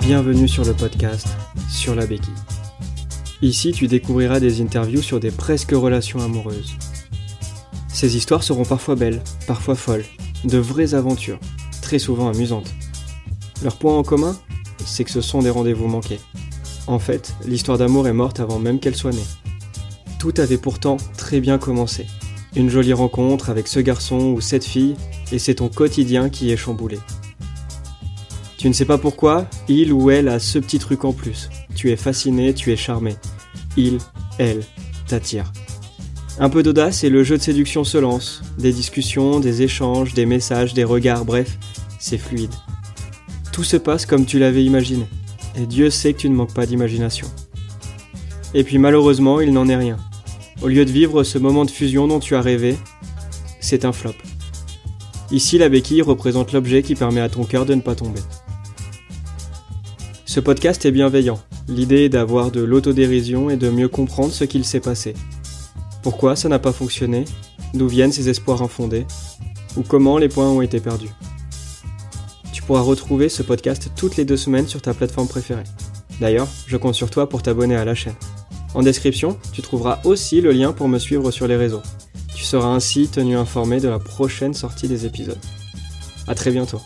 Bienvenue sur le podcast Sur la béquille. Ici, tu découvriras des interviews sur des presque relations amoureuses. Ces histoires seront parfois belles, parfois folles, de vraies aventures, très souvent amusantes. Leur point en commun, c'est que ce sont des rendez-vous manqués. En fait, l'histoire d'amour est morte avant même qu'elle soit née. Tout avait pourtant très bien commencé. Une jolie rencontre avec ce garçon ou cette fille, et c'est ton quotidien qui est chamboulé. Tu ne sais pas pourquoi, il ou elle a ce petit truc en plus. Tu es fasciné, tu es charmé. Il, elle, t'attire. Un peu d'audace et le jeu de séduction se lance. Des discussions, des échanges, des messages, des regards, bref, c'est fluide. Tout se passe comme tu l'avais imaginé. Et Dieu sait que tu ne manques pas d'imagination. Et puis malheureusement, il n'en est rien. Au lieu de vivre ce moment de fusion dont tu as rêvé, c'est un flop. Ici, la béquille représente l'objet qui permet à ton cœur de ne pas tomber. Ce podcast est bienveillant. L'idée est d'avoir de l'autodérision et de mieux comprendre ce qu'il s'est passé. Pourquoi ça n'a pas fonctionné? D'où viennent ces espoirs infondés? Ou comment les points ont été perdus? Tu pourras retrouver ce podcast toutes les deux semaines sur ta plateforme préférée. D'ailleurs, je compte sur toi pour t'abonner à la chaîne. En description, tu trouveras aussi le lien pour me suivre sur les réseaux. Tu seras ainsi tenu informé de la prochaine sortie des épisodes. A très bientôt.